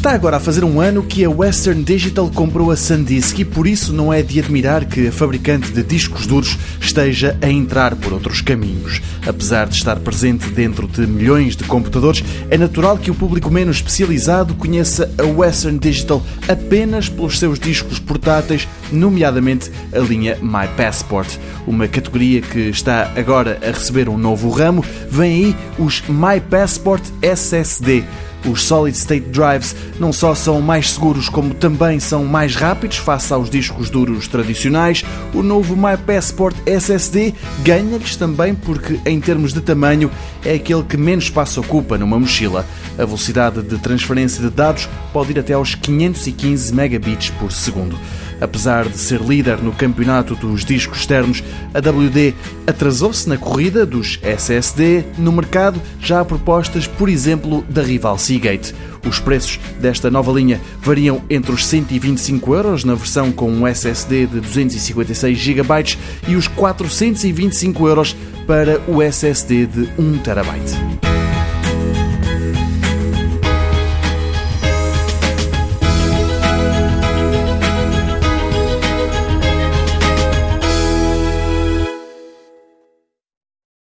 Está agora a fazer um ano que a Western Digital comprou a SanDisk e por isso não é de admirar que a fabricante de discos duros esteja a entrar por outros caminhos. Apesar de estar presente dentro de milhões de computadores, é natural que o público menos especializado conheça a Western Digital apenas pelos seus discos portáteis, nomeadamente a linha My Passport. Uma categoria que está agora a receber um novo ramo, vem aí os My Passport SSD. Os Solid State Drives não só são mais seguros, como também são mais rápidos face aos discos duros tradicionais. O novo My Passport SSD ganha-lhes também porque, em termos de tamanho, é aquele que menos espaço ocupa numa mochila. A velocidade de transferência de dados pode ir até aos 515 megabits por segundo. Apesar de ser líder no campeonato dos discos externos, a WD atrasou-se na corrida dos SSD no mercado, já há propostas, por exemplo, da rival Seagate. Os preços desta nova linha variam entre os 125 euros na versão com um SSD de 256 GB e os 425 euros para o SSD de 1 TB.